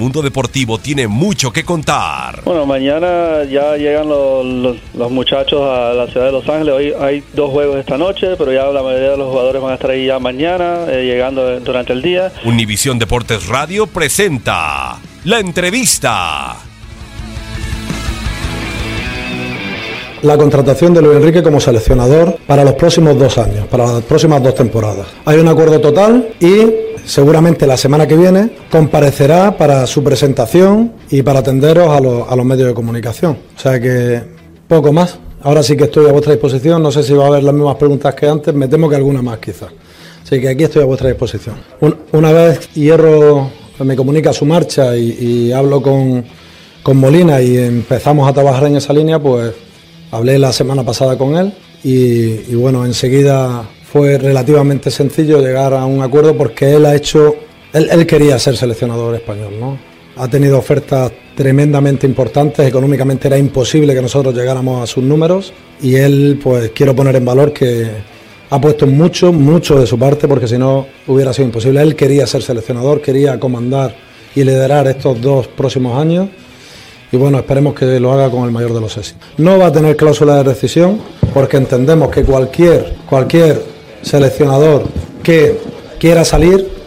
Mundo deportivo tiene mucho que contar. Bueno, mañana ya llegan los, los- los muchachos a la ciudad de Los Ángeles. Hoy hay dos juegos esta noche, pero ya la mayoría de los jugadores van a estar ahí ya mañana, eh, llegando durante el día. Univisión Deportes Radio presenta la entrevista. la contratación de Luis Enrique como seleccionador para los próximos dos años, para las próximas dos temporadas. Hay un acuerdo total y seguramente la semana que viene comparecerá para su presentación y para atenderos a los, a los medios de comunicación. O sea que poco más. Ahora sí que estoy a vuestra disposición. No sé si va a haber las mismas preguntas que antes. Me temo que alguna más quizás. Así que aquí estoy a vuestra disposición. Un- una vez Hierro me comunica su marcha y, hablo con, con Molina y empezamos a trabajar en esa línea, pues hablé la semana pasada con él y bueno, enseguida fue relativamente sencillo llegar a un acuerdo porque él ha hecho, él, quería ser seleccionador español, ¿no? Ha tenido ofertas tremendamente importantes, económicamente era imposible que nosotros llegáramos a sus números y él, pues quiero poner en valor que ha puesto mucho, mucho de su parte porque si no hubiera sido imposible. Él quería ser seleccionador, quería comandar y liderar estos dos próximos años y bueno, esperemos que lo haga con el mayor de los éxitos. No va a tener cláusula de rescisión porque entendemos que cualquier, cualquier seleccionador que quiera salir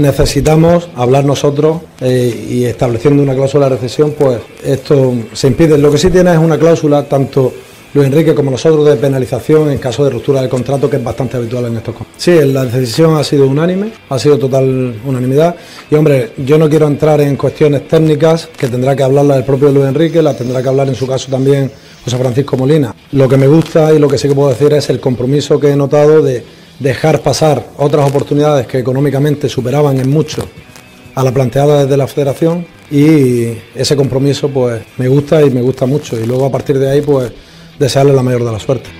necesitamos hablar nosotros eh, y estableciendo una cláusula de rescisión, pues esto se impide. Lo que sí tiene es una cláusula, tanto Luis Enrique como nosotros, de penalización en caso de ruptura del contrato, que es bastante habitual en estos casos. Sí, la decisión ha sido unánime, ha sido total unanimidad. Y hombre, yo no quiero entrar en cuestiones técnicas, que tendrá que hablarla el propio Luis Enrique, la tendrá que hablar en su caso también José Francisco Molina. Lo que me gusta y lo que sí que puedo decir es el compromiso que he notado de dejar pasar otras oportunidades que económicamente superaban en mucho a la planteada desde la federación y ese compromiso pues me gusta y me gusta mucho y luego a partir de ahí pues desearle la mayor de la suerte.